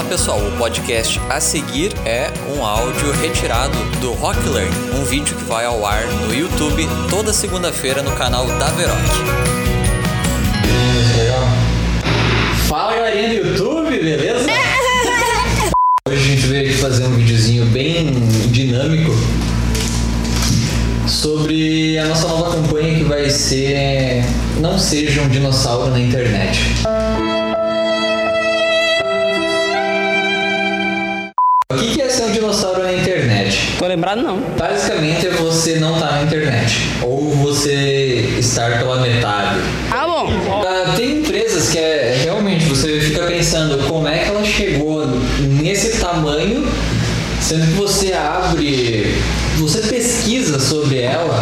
Olá pessoal, o podcast a seguir é um áudio retirado do Rock Learn, um vídeo que vai ao ar no YouTube toda segunda-feira no canal da Veroc. Fala galerinha do YouTube, beleza? Hoje a gente veio aqui fazer um videozinho bem dinâmico sobre a nossa nova campanha que vai ser Não Seja um Dinossauro na Internet. Lembrado não. Basicamente é você não estar na internet. Ou você estar pela metade. Ah, bom. Ah, tem empresas que é realmente você fica pensando como é que ela chegou nesse tamanho, sendo que você abre, você pesquisa sobre ela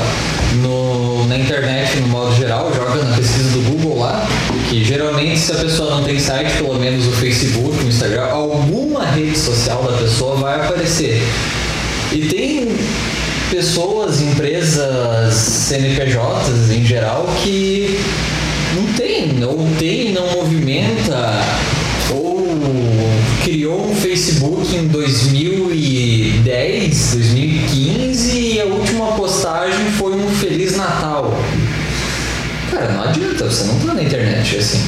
no, na internet no modo geral, joga na pesquisa do Google lá, que geralmente se a pessoa não tem site, pelo menos o Facebook, o Instagram, alguma rede social da pessoa vai aparecer. Pessoas, empresas, CNPJs em geral que não tem, ou tem não movimenta, ou criou um Facebook em 2010, 2015 e a última postagem foi um Feliz Natal. Cara, não adianta, você não tá na internet assim.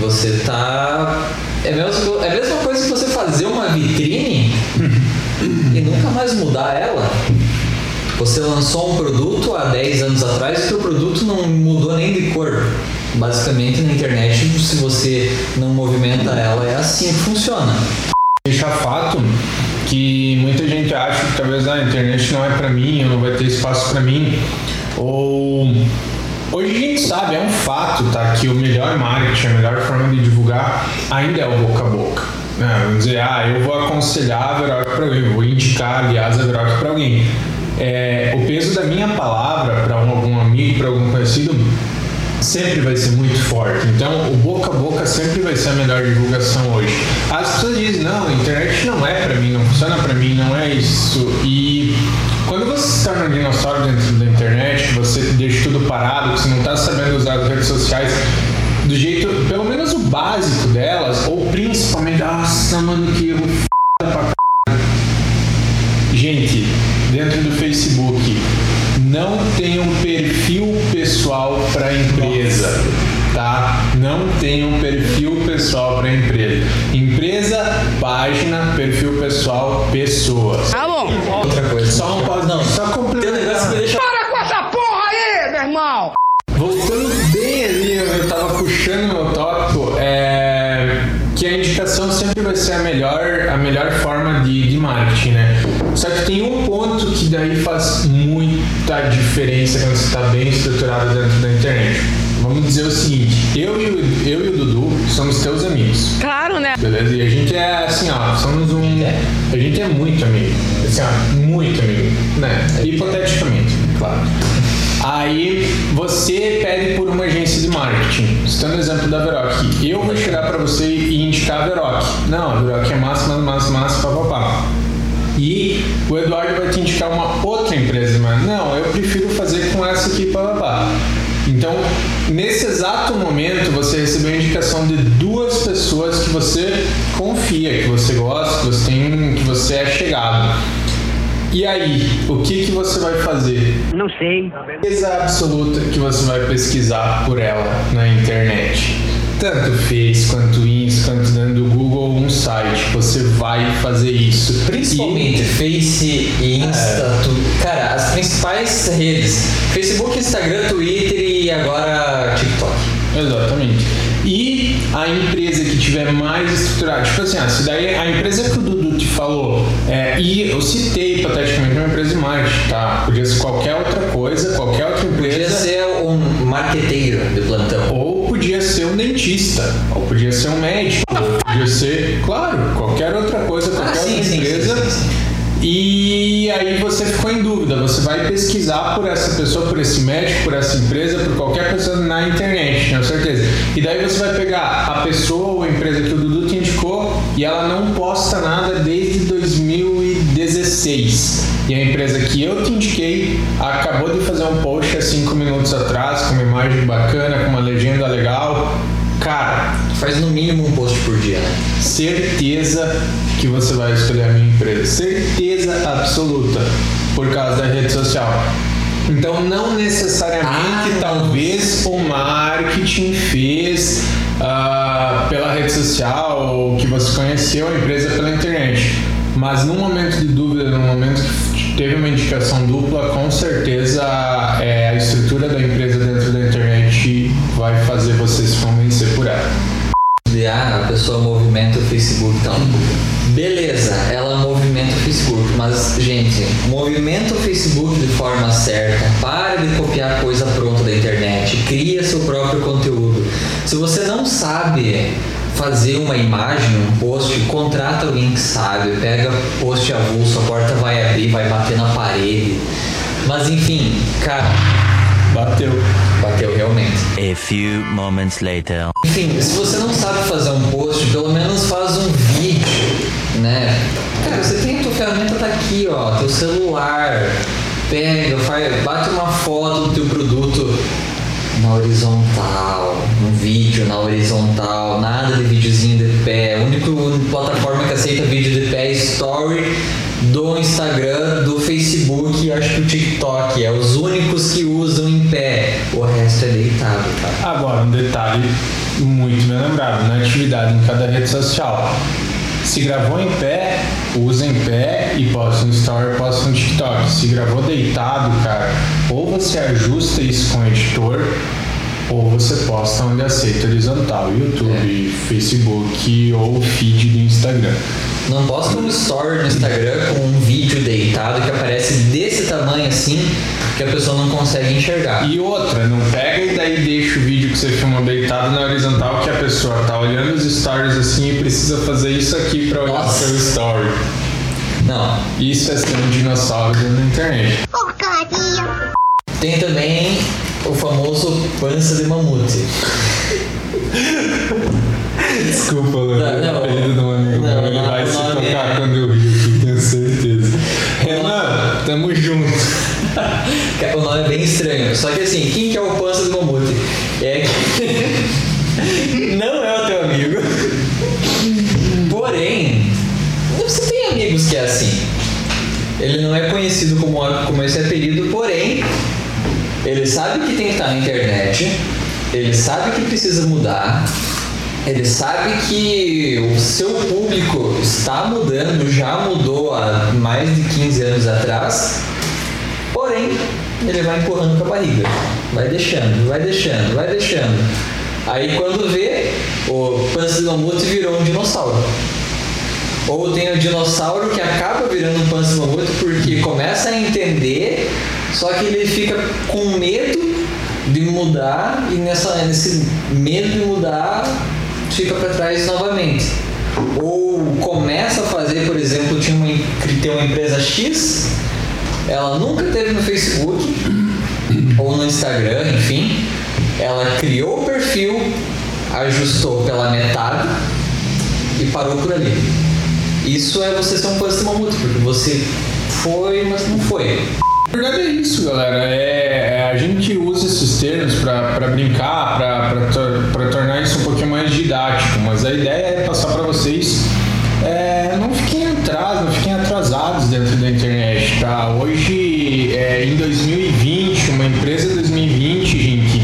Você tá. É é a mesma coisa que você fazer uma mudar ela. Você lançou um produto há 10 anos atrás e o produto não mudou nem de cor. Basicamente na internet, se você não movimenta ela, é assim que funciona. Deixa fato que muita gente acha que talvez a internet não é pra mim, ou não vai ter espaço pra mim, ou hoje a gente sabe, é um fato, tá, que o melhor marketing, a melhor forma de divulgar ainda é o boca a boca. Né? Vamos dizer, ah, eu vou aconselhar a Veroc para alguém, vou indicar, aliás, a Veroc para alguém. É, o peso da minha palavra para algum amigo, para algum conhecido, sempre vai ser muito forte. Então, o boca a boca sempre vai ser a melhor divulgação hoje. As pessoas dizem, não, a internet não é para mim, não funciona para mim, não é isso. E quando você se torna um dinossauro dentro da internet, você deixa tudo parado, você não está sabendo usar as redes sociais do jeito, pelo menos o básico delas, ou principalmente, nossa, mano, que erro f pra c... Gente, dentro do Facebook, não tem um perfil pessoal para empresa, tá? Não tem um perfil pessoal para empresa. Empresa, página, perfil pessoal, pessoas. Ah, bom. Outra coisa. Só um pause, não, só Tem um negócio que me complementar. deixa Para com essa porra aí, meu irmão! Ser a melhor, a melhor forma de, de marketing, né? Só que tem um ponto que daí faz muita diferença quando você está bem estruturado dentro da internet. Vamos dizer o seguinte, eu e o, eu e o Dudu somos teus amigos. Claro, né? Beleza? E a gente é assim, ó, somos um. A gente é muito amigo. Assim, ó, muito amigo. Né? Hipoteticamente, claro. Aí você pede por uma agência de marketing. Citando o exemplo da Veroc. Eu vou chegar pra você e indicar a Veroc. Não, a Veroc é massa, massa, massa, papapá. E o Eduardo vai te indicar uma outra empresa, mas não, eu prefiro fazer com essa aqui, papapá. Então, nesse exato momento, você recebeu a indicação de duas pessoas que você confia, que você gosta, que você tem, que você é chegado. E aí, o que, que você vai fazer? Não sei. Certeza absoluta que você vai pesquisar por ela na internet. Tanto Face, quanto Insta, quanto dentro do Google um site. Você vai fazer isso. Principalmente Face e Insta, tu- cara, as principais redes: Facebook, Instagram, Twitter e agora TikTok. Exatamente. A empresa que tiver mais estruturada, tipo assim, ah, se daí a empresa que o Dudu te falou, é, e eu citei hipoteticamente uma empresa de marketing, tá? Podia ser qualquer outra coisa, qualquer outra Podia empresa. ser um marqueteiro de plantão. Ou podia ser um dentista, ou podia ser um médico, ou podia ser, claro, qualquer outra coisa, qualquer Ah, sim, outra sim, empresa. sim. E aí você ficou em dúvida, você vai pesquisar por essa pessoa, por esse médico, por essa empresa, por qualquer pessoa na internet, tenho certeza. E daí você vai pegar a pessoa ou a empresa que o Dudu te indicou e ela não posta nada desde 2016. E a empresa que eu te indiquei acabou de fazer um post há 5 minutos atrás, com uma imagem bacana, com uma legenda legal. Cara, faz no mínimo um post por dia, né? certeza que você vai escolher a minha empresa. Certeza absoluta. Por causa da rede social. Então, não necessariamente, Ah, talvez o marketing fez ah, pela rede social ou que você conheceu a empresa pela internet. Mas num momento de dúvida, num momento que teve uma indicação dupla, com certeza é, a estrutura da empresa dentro da internet vai fazer você se convencer por ela. Pessoa movimenta o Facebook, então. Beleza, ela movimenta o Facebook, mas, gente, movimenta o Facebook de forma certa. Para de copiar coisa pronta da internet. Cria seu próprio conteúdo. Se você não sabe fazer uma imagem, um post, contrata alguém que sabe. Pega post avulso, a porta vai abrir, vai bater na parede. Mas enfim, cara, Bateu. bateu realmente. A few moments later. Enfim, se você não sabe fazer um post, pelo menos faz um vídeo, né? Cara, você tem a tua ferramenta tá aqui, ó, teu celular. Pega, faz, bate uma foto do teu produto na horizontal, um vídeo na horizontal, nada de videozinho de pé. A única plataforma que aceita vídeo de pé é Story do Instagram, do Facebook e acho que o TikTok. É os únicos que usam em pé. O resto é deitado, tá? Agora, um detalhe muito bem lembrado, na atividade em cada rede social. Se gravou em pé, usa em pé e posta no Story, posta no TikTok. Se gravou deitado, cara, ou você ajusta isso com o editor, ou você posta onde aceita horizontal, YouTube, Facebook ou feed do Instagram. Não posta um story no Instagram com um vídeo deitado que aparece desse tamanho assim que a pessoa não consegue enxergar. E outra, não pega e daí deixa o vídeo que você filmou deitado na horizontal que a pessoa tá olhando os stories assim e precisa fazer isso aqui pra olhar o Nossa. seu story. Não. Isso é ser um dinossauro da internet. Porcaria. Tem também o famoso pança de mamute. Desculpa, Léo. Não, o não. um amigo Não, meu. Ele não, vai o se tocar é- quando eu rio aqui, tenho certeza. Renan, tamo junto. O nome é bem estranho. Só que assim, quem que é o pança de mamute? É que. não é o teu amigo. Porém, você tem amigos que é assim. Ele não é conhecido como, como esse apelido, porém, ele sabe que tem que estar na internet, ele sabe que precisa mudar, ele sabe que o seu público está mudando, já mudou há mais de 15 anos atrás, ele vai empurrando com a barriga, vai deixando, vai deixando, vai deixando. Aí quando vê, o Mamute virou um dinossauro. Ou tem o dinossauro que acaba virando um mamute porque começa a entender, só que ele fica com medo de mudar e nessa, nesse medo de mudar fica para trás novamente. Ou começa a fazer, por exemplo, tinha uma, em- tem uma empresa X, ela nunca teve no Facebook ou no Instagram, enfim. Ela criou o perfil, ajustou pela metade e parou por ali. Isso é você ser um de mamute, porque você foi, mas não foi. Na verdade é isso, galera. É, é- a gente usa esses termos pra brincar, pra tornar isso um pouquinho mais didático, mas a ideia é passar pra vocês. é, não fiquem atrás, não fiquem atrasados dentro da internet, tá? Hoje, é, em 2020, uma empresa 2020, gente,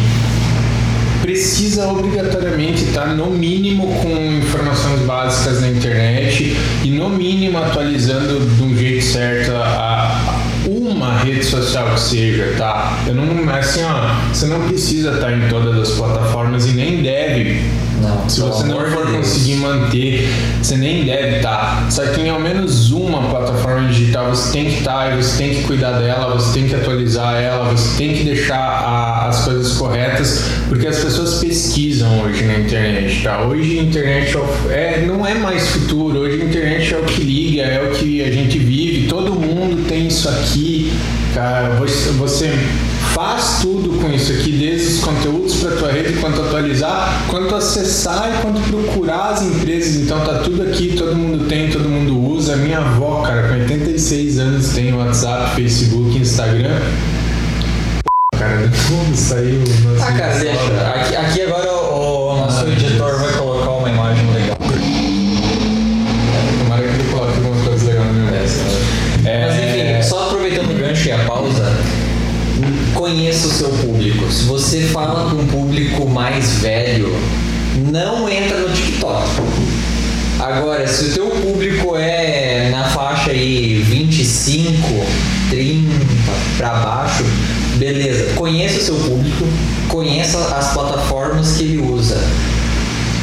precisa obrigatoriamente estar no mínimo com informações básicas na internet e no mínimo atualizando de um jeito certo a, uma rede social que seja, tá? Eu não assim, ó, você não precisa estar em todas as plataformas e nem deve. Não, Se você não for Deus. conseguir manter, você nem deve estar. Só que em ao menos uma plataforma digital você tem que estar e você tem que cuidar dela, você tem que atualizar ela, você tem que deixar a- as coisas corretas, porque as pessoas pesquisam hoje na internet, tá? Hoje a internet é é, não é mais futuro, hoje a internet é o que liga, é o que a gente vive, todo mundo tem isso aqui, cara. Você, você faz tudo com isso aqui, desde os conteúdos para tua rede, quanto atualizar, quanto acessar e quanto procurar as empresas. Então tá tudo aqui, todo mundo tem, todo mundo usa. Minha avó, cara, com 86 anos tem WhatsApp, Facebook, Instagram. Cara, como saiu? Ah, cara, deixa. Aqui, aqui agora público mais velho, não entra no TikTok. Agora, se o teu público é na faixa aí 25, 30 para baixo, beleza. Conheça o seu público, conheça as plataformas que ele usa.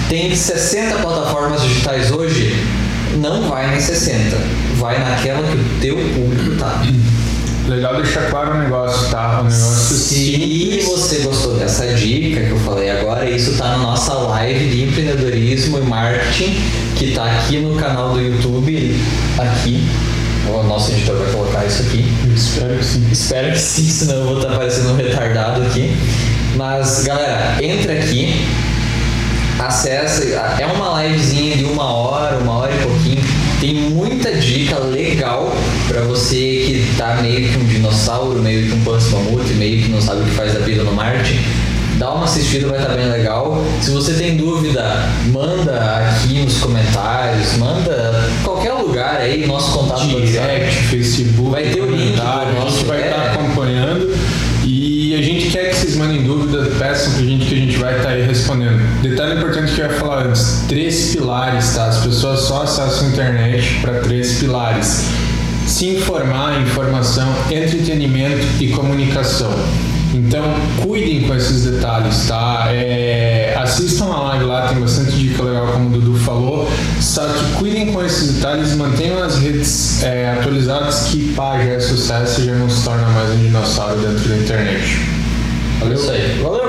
Tem 60 plataformas digitais hoje, não vai nas 60, vai naquela que o teu público tá. Legal deixar claro o negócio, tá? O negócio Se simples. você gostou dessa dica que eu falei agora, isso tá na nossa live de empreendedorismo e marketing, que tá aqui no canal do YouTube, aqui. O nosso editor vai colocar isso aqui. Espero que sim. Espero que sim, senão eu vou estar parecendo um retardado aqui. Mas, galera, entra aqui, acessa. É uma livezinha de uma hora, uma hora e pouquinho. Tem muita dica legal pra você que tá meio que um dinossauro, meio que um panço mamute, meio que não sabe o que faz da vida no Marte. Dá uma assistida, vai estar bem legal. Se você tem dúvida, manda aqui nos comentários, manda qualquer lugar aí, nosso contato. Direct, Facebook, Vai ter o link do comentário, a nosso- gente vai é. estar acompanhando e a gente quer que vocês mandem dúvida, peçam pra gente que a gente vai estar aí respondendo. Detalhe importante que eu ia falar antes: três pilares, tá? As pessoas só acessam a internet para três pilares: se informar, informação, entretenimento e comunicação. Então, cuidem com esses detalhes, tá? É, assistam a live lá, tem bastante dica legal, como o Dudu falou. Só que cuidem com esses detalhes, mantenham as redes é, atualizadas, que pá, já é sucesso e já não se torna mais um dinossauro dentro da internet. Valeu? Isso aí. Valeu!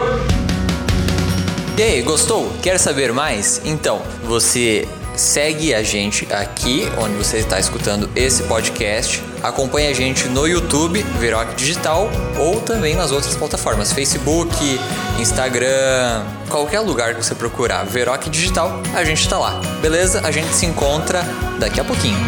E aí, gostou? Quer saber mais? Então, você segue a gente aqui onde você está escutando esse podcast. Acompanhe a gente no YouTube, Veroc Digital, ou também nas outras plataformas, Facebook, Instagram, qualquer lugar que você procurar Veroc Digital, a gente está lá. Beleza? A gente se encontra daqui a pouquinho.